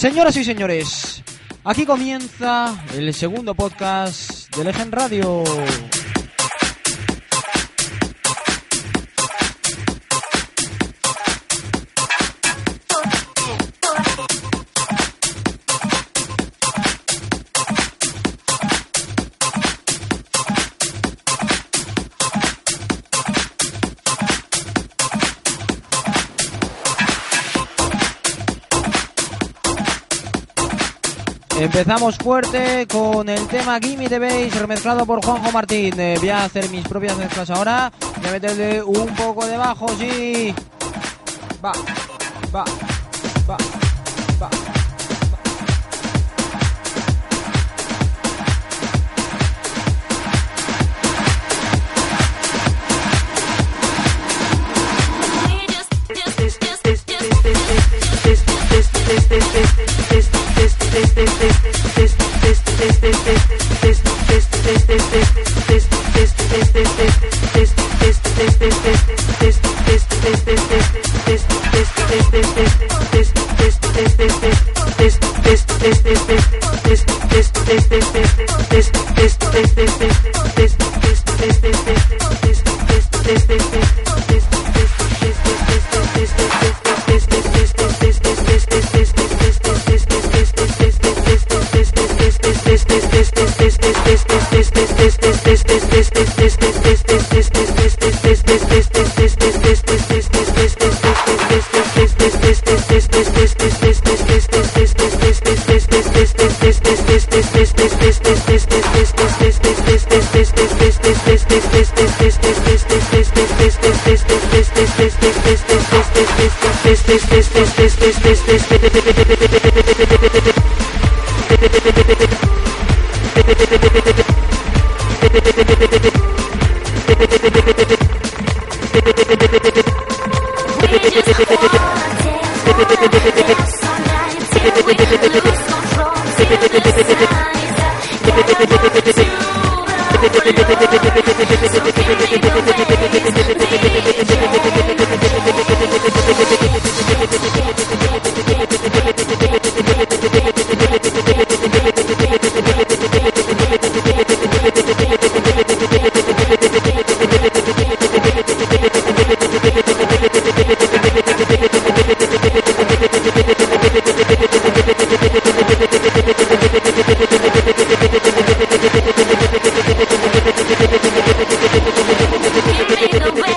Señoras y señores, aquí comienza el segundo podcast de Legend Radio. Empezamos fuerte con el tema Gimme the Bass remezclado por Juanjo Martín. Eh, voy a hacer mis propias mezclas ahora. Voy a meterle un poco de bajo, sí. Va, va,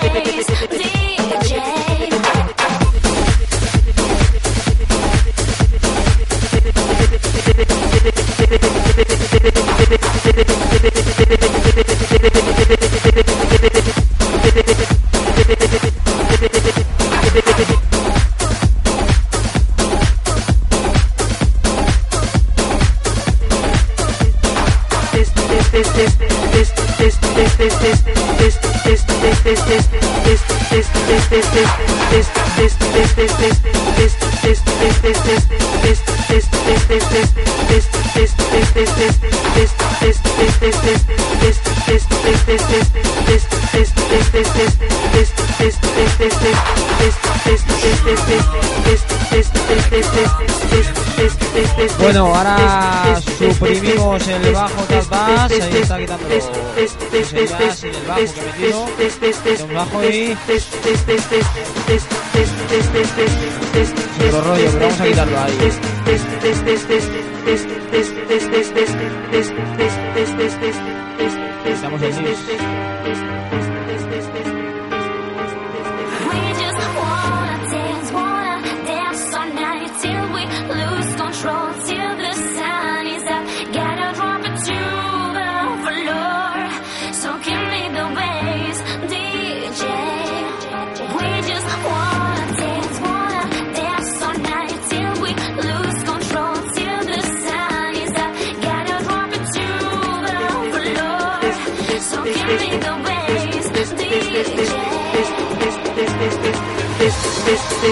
days. Bueno, ahora suprimimos el bajo tras bass, ahí está quitando el y el bajo que metido, el bajo y otro rollo, pero vamos a quitarlo ahí. Estamos en ¡Vamos!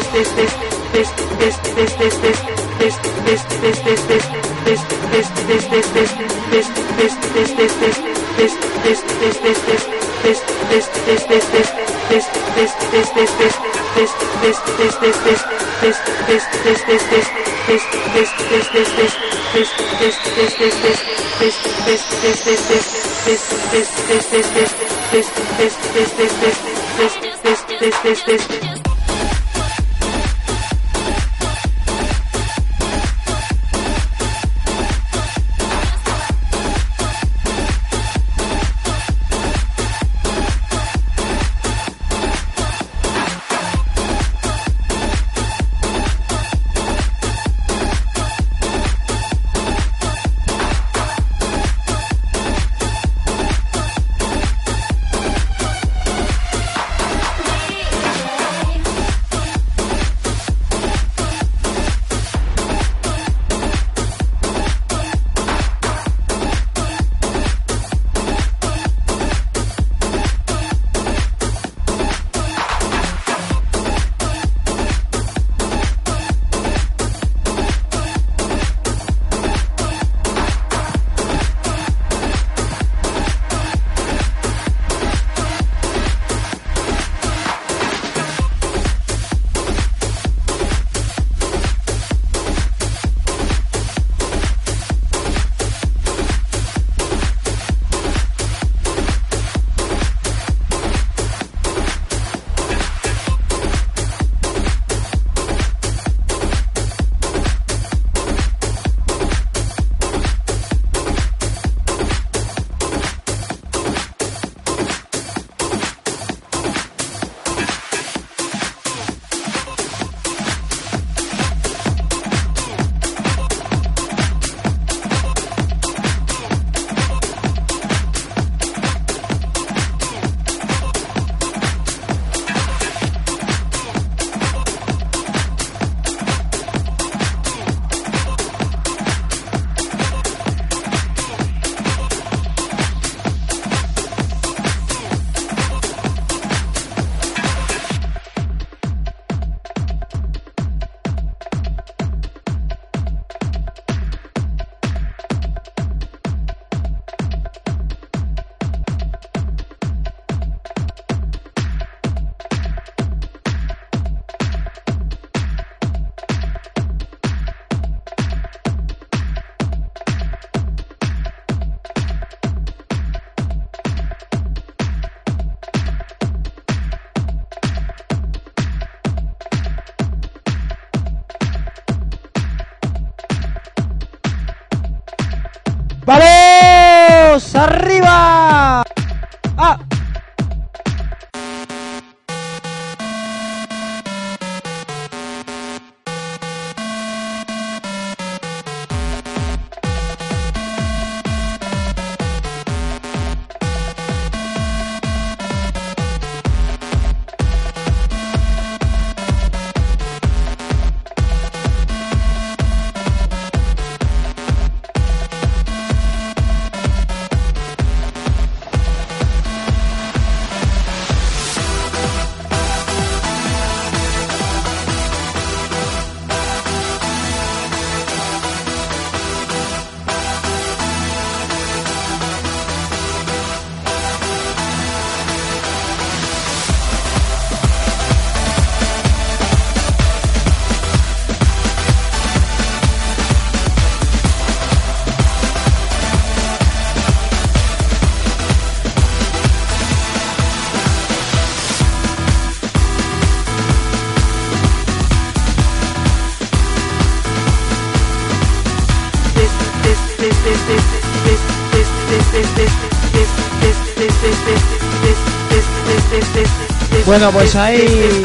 Bueno, pues ahí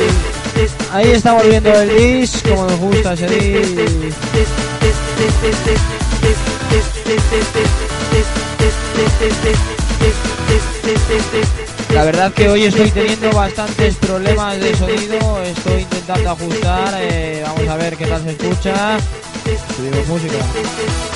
ahí está volviendo el dis, como nos gusta ese dis. La verdad que hoy estoy teniendo bastantes problemas de sonido, estoy intentando ajustar, eh, vamos a ver qué tal se escucha. Subimos música.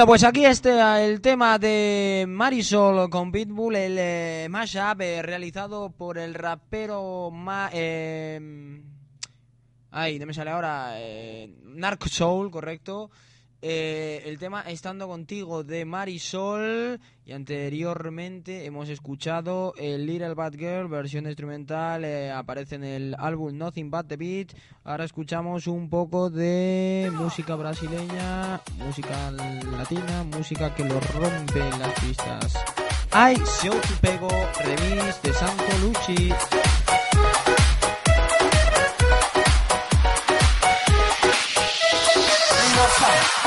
Bueno, pues aquí está el tema de Marisol con Pitbull, el eh, mashup eh, realizado por el rapero eh, Ay, no me sale ahora. Eh, Narco Soul, correcto. El tema Estando Contigo de Marisol. Y anteriormente hemos escuchado el Little Bad Girl, versión instrumental. eh, aparece en el álbum Nothing But the Beat. Ahora escuchamos un poco de música brasileña, música latina, música que lo rompe en las pistas. Ay, Se Te Pego, remix de Santo Lucci.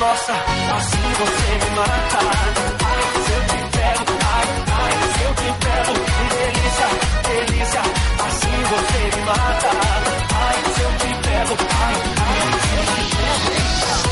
Nossa, assim você me mata. Ai, se eu te pego, ai, ai, se eu te pego. Delícia, delícia, assim você me mata. Ai, se eu te pego, ai, ai, se eu te pego.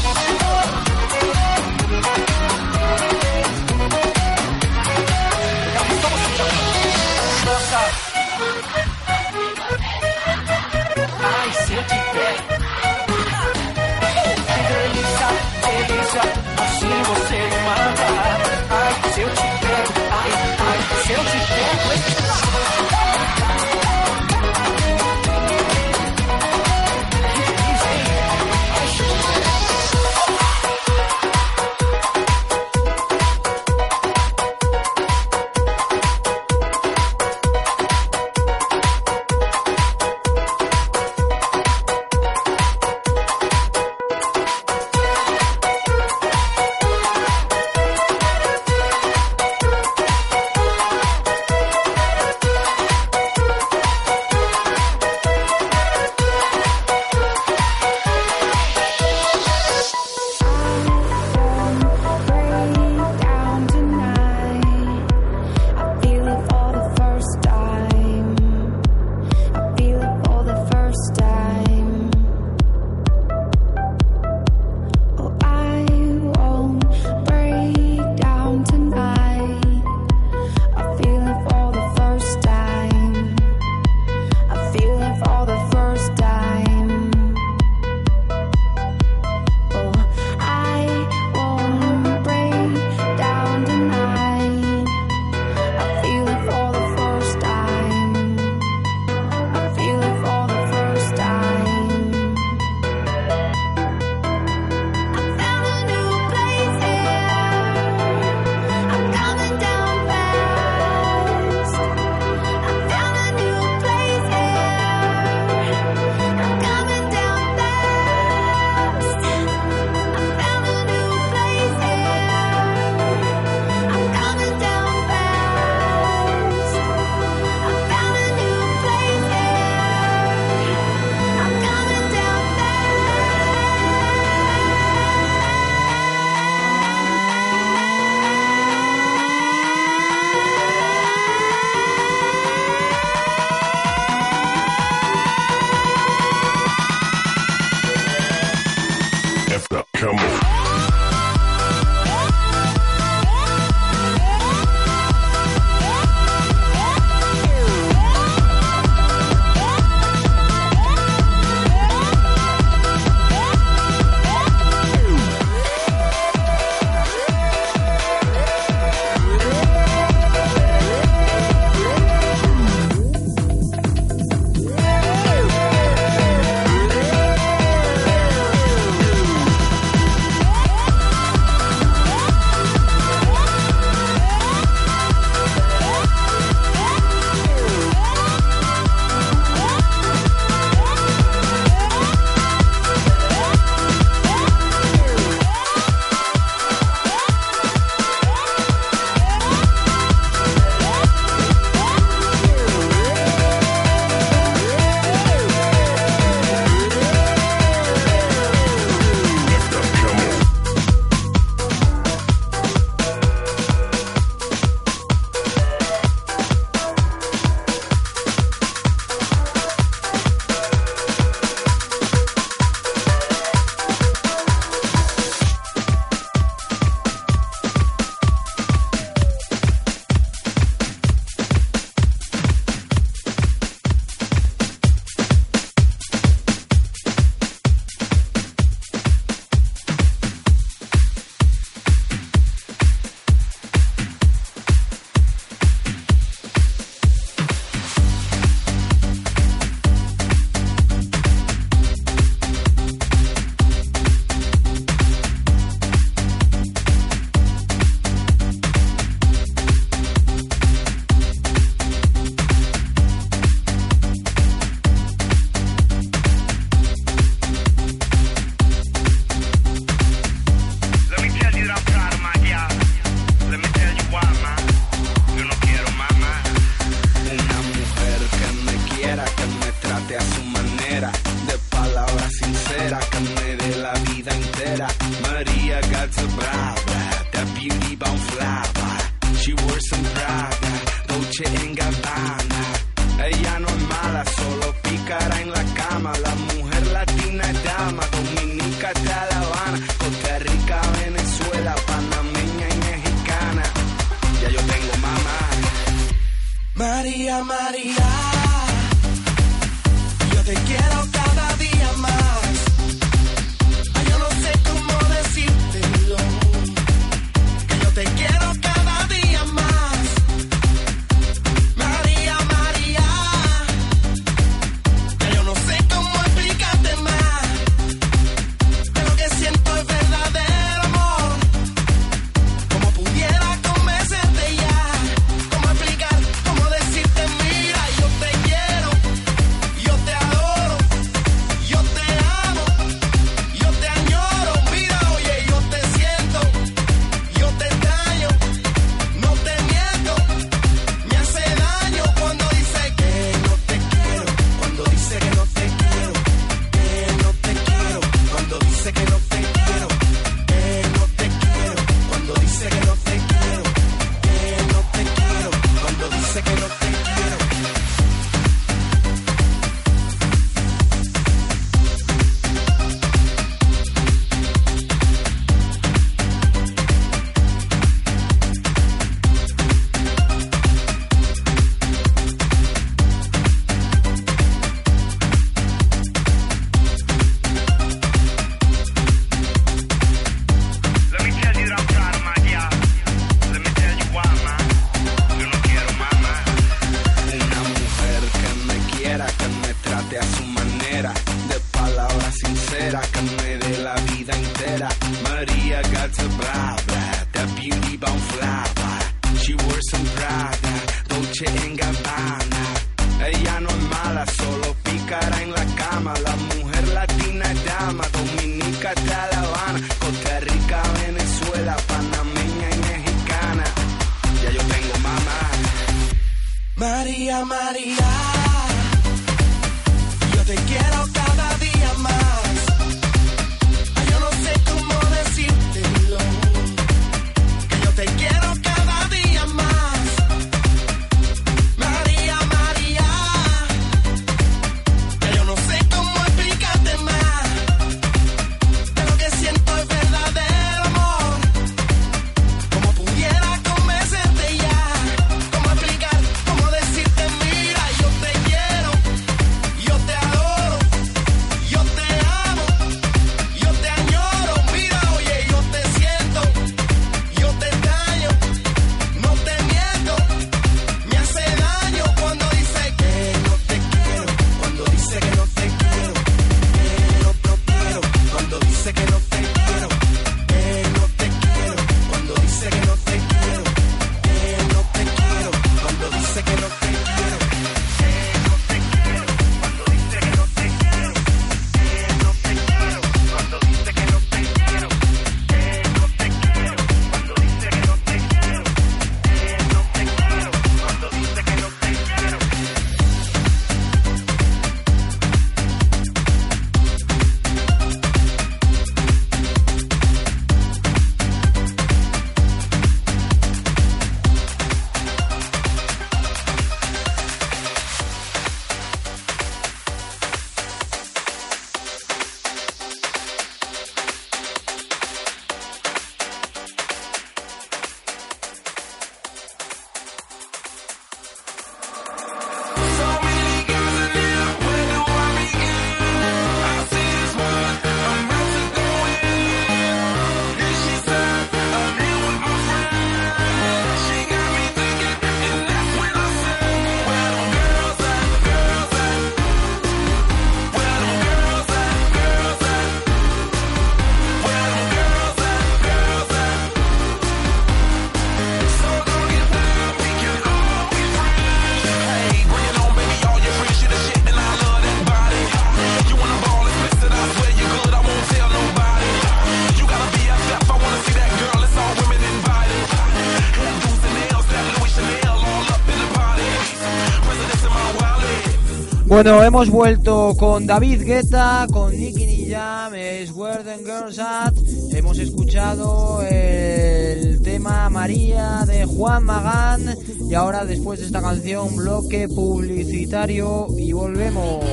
Bueno, hemos vuelto con David Guetta, con Nicky Jam, es Where Girls At. Hemos escuchado el tema María de Juan Magán y ahora después de esta canción bloque publicitario y volvemos.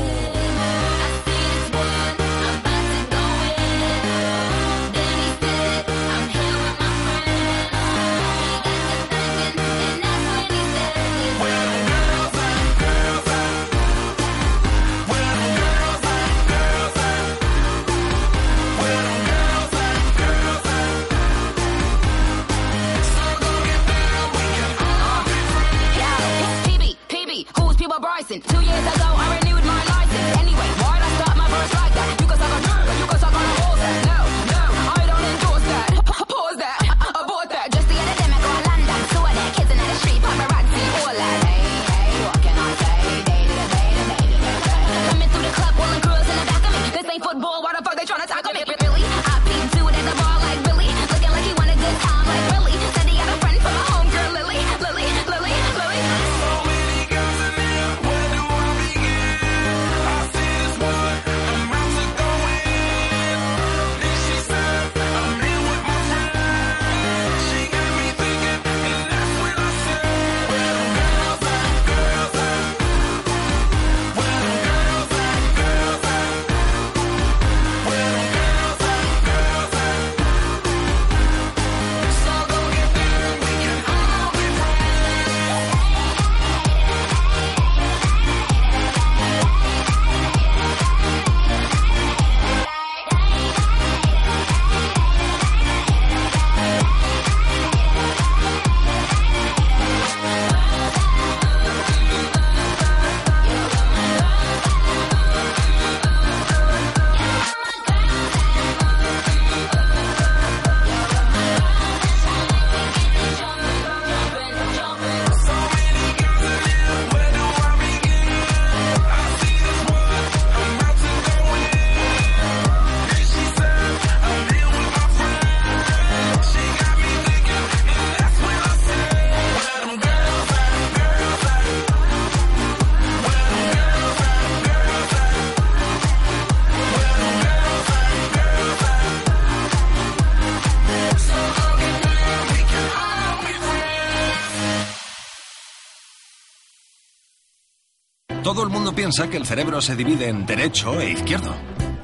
Piensa que el cerebro se divide en derecho e izquierdo.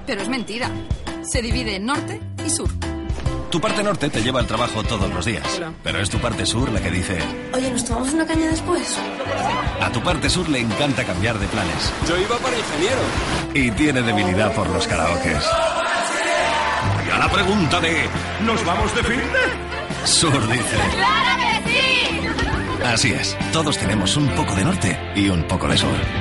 Pero es mentira. Se divide en norte y sur. Tu parte norte te lleva al trabajo todos los días, pero es tu parte sur la que dice, Oye, ¿nos tomamos una caña después? a tu parte sur le encanta cambiar de planes Yo iba para ingeniero. y tiene debilidad por los karaokes. Y a la pregunta de ¿nos vamos de fin Sur dice, ¡Claro que sí! así es, todos tenemos un poco de norte y un poco de sur.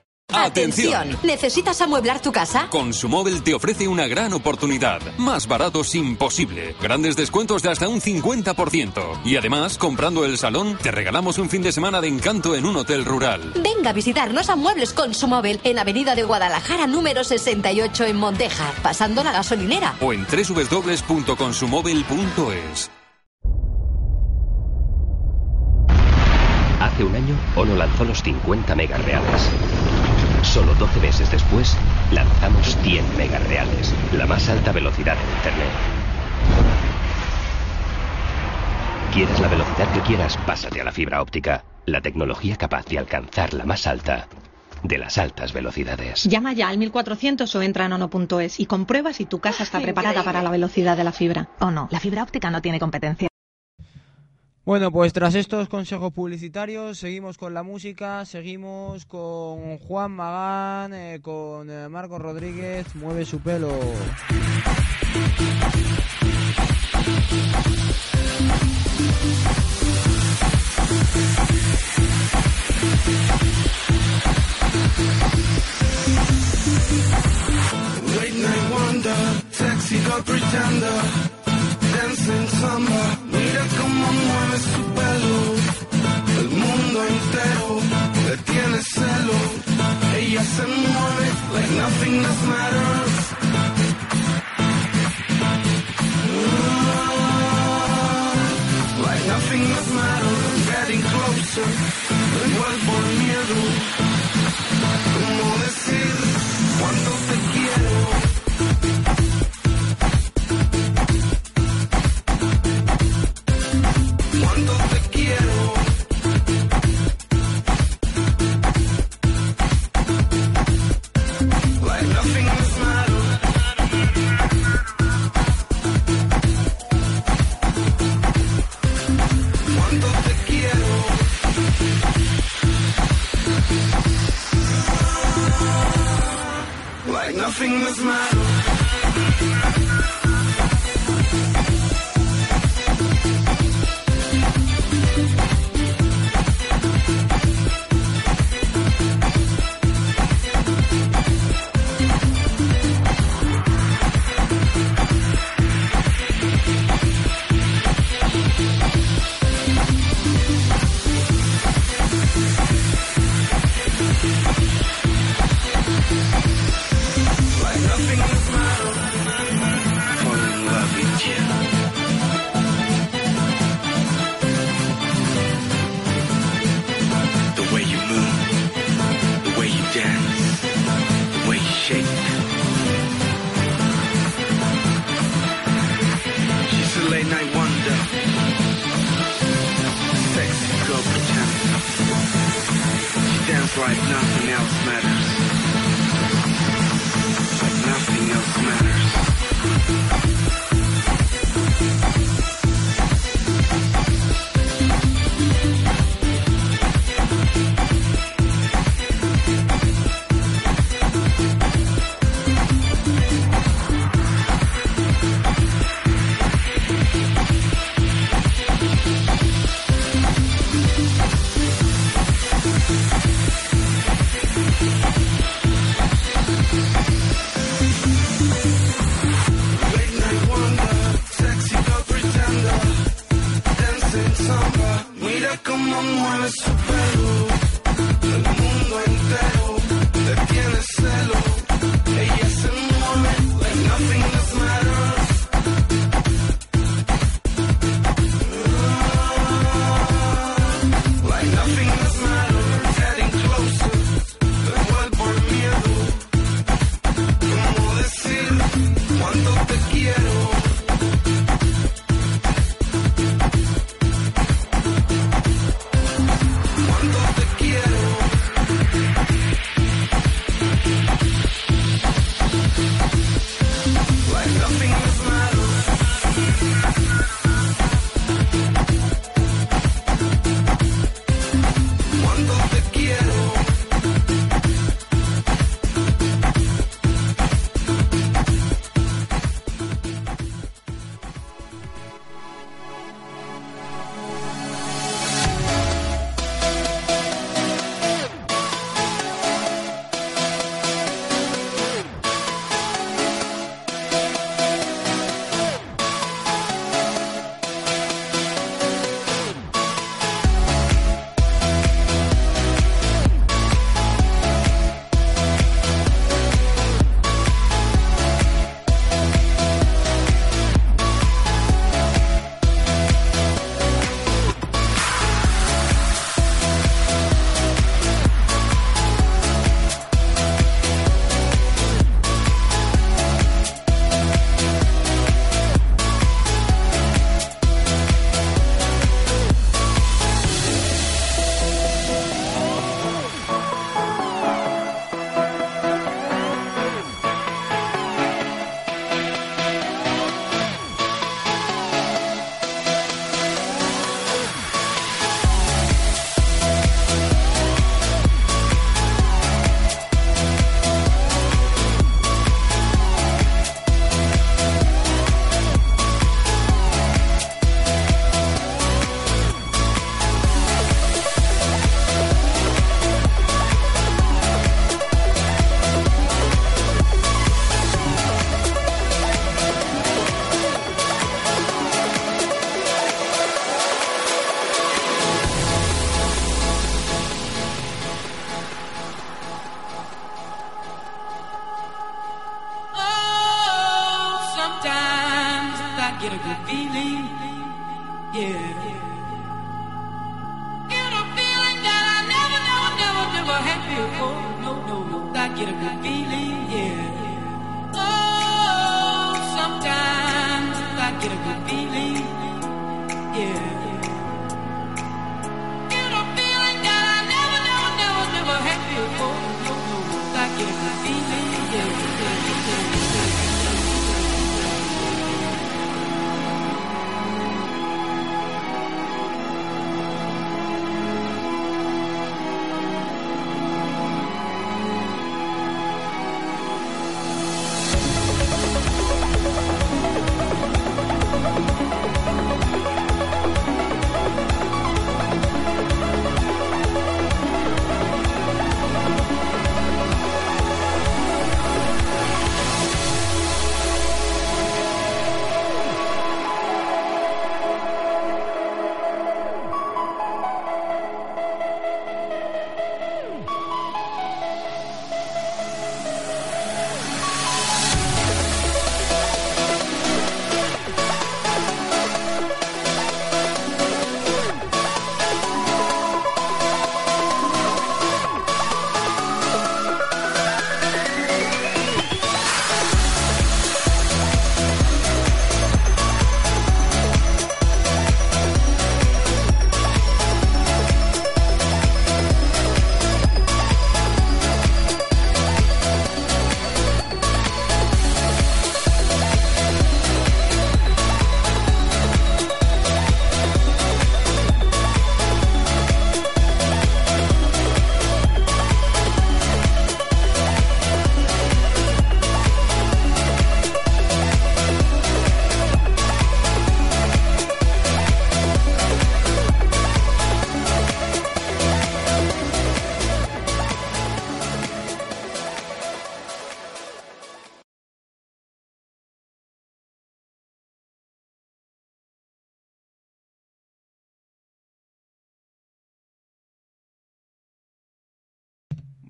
Atención. ¿Necesitas amueblar tu casa? Consumóvil te ofrece una gran oportunidad. Más baratos imposible. Grandes descuentos de hasta un 50%. Y además, comprando el salón, te regalamos un fin de semana de encanto en un hotel rural. Venga a visitarnos a Muebles con su móvil en Avenida de Guadalajara número 68 en Montejar, pasando la gasolinera. O en www.consumóvil.es. Hace un año, Ono lanzó los 50 megas reales. Solo 12 meses después, lanzamos 100 megas reales, la más alta velocidad en Internet. ¿Quieres la velocidad que quieras? Pásate a la fibra óptica, la tecnología capaz de alcanzar la más alta de las altas velocidades. Llama ya al 1400 o entra en ono.es y comprueba si tu casa está preparada para la velocidad de la fibra. O no, la fibra óptica no tiene competencia. Bueno, pues tras estos consejos publicitarios, seguimos con la música, seguimos con Juan Magán, eh, con eh, Marcos Rodríguez, mueve su pelo. Night mira cómo mueve su pelo, el mundo entero le tiene celo, Ella se mueve like nothing else matters.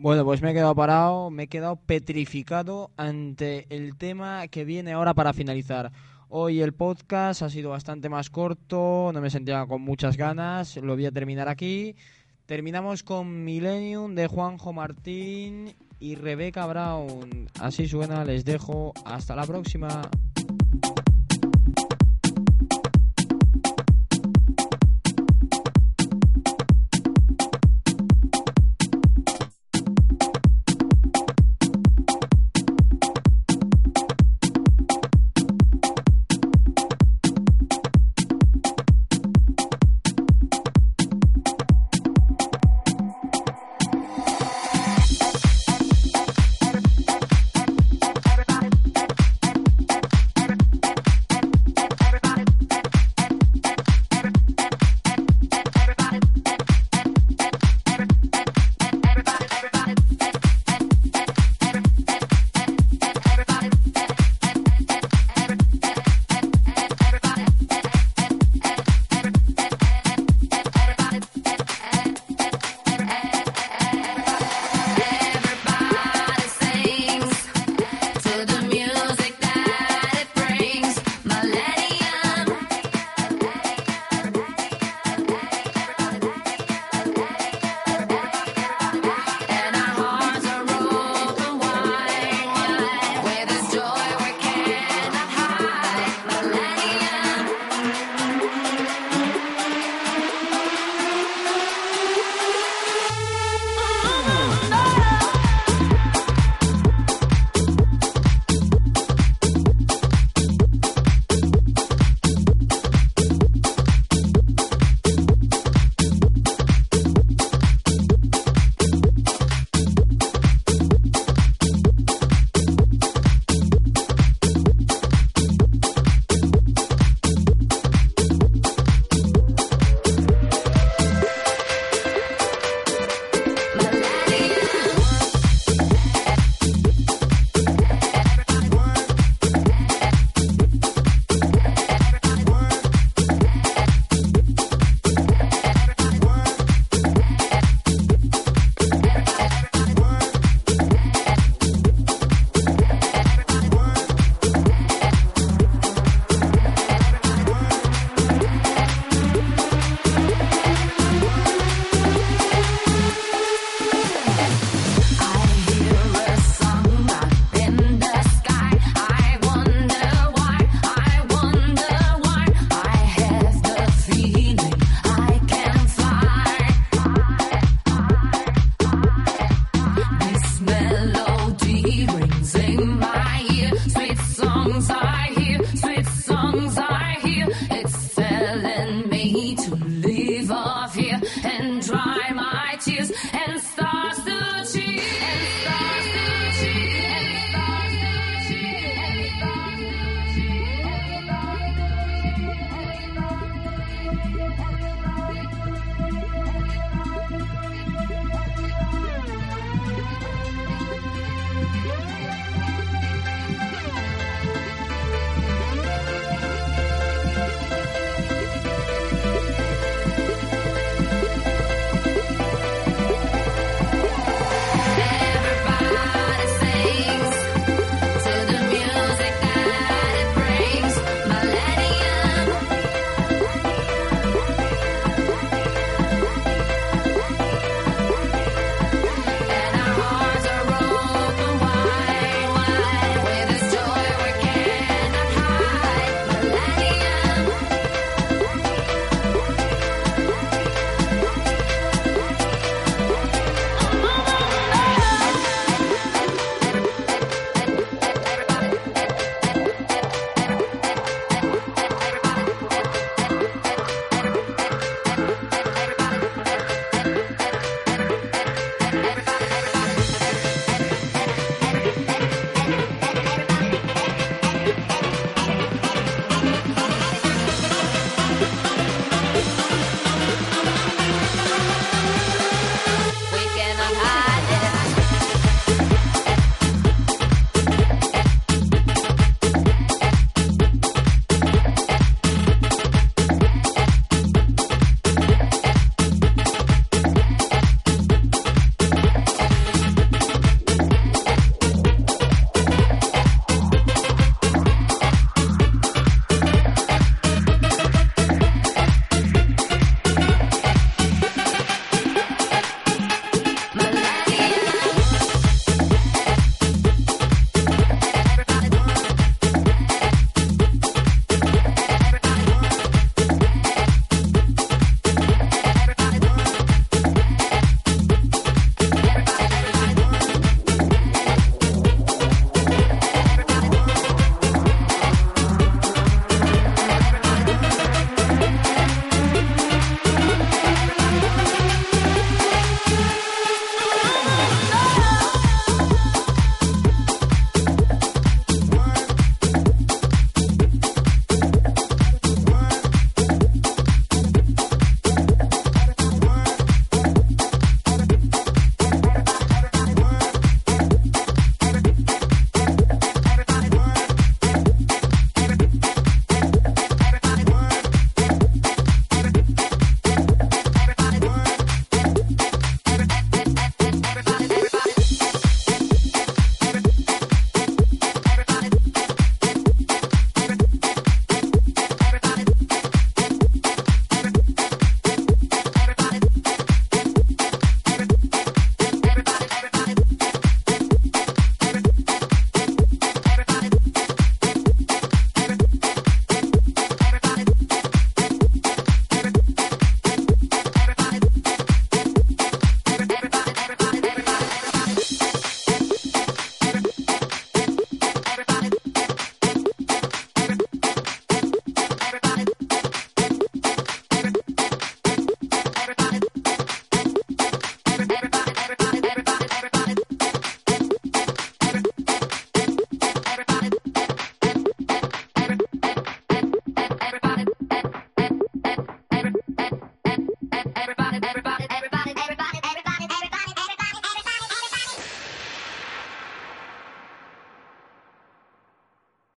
Bueno, pues me he quedado parado, me he quedado petrificado ante el tema que viene ahora para finalizar. Hoy el podcast ha sido bastante más corto, no me sentía con muchas ganas, lo voy a terminar aquí. Terminamos con Millennium de Juanjo Martín y Rebeca Brown. Así suena, les dejo. Hasta la próxima.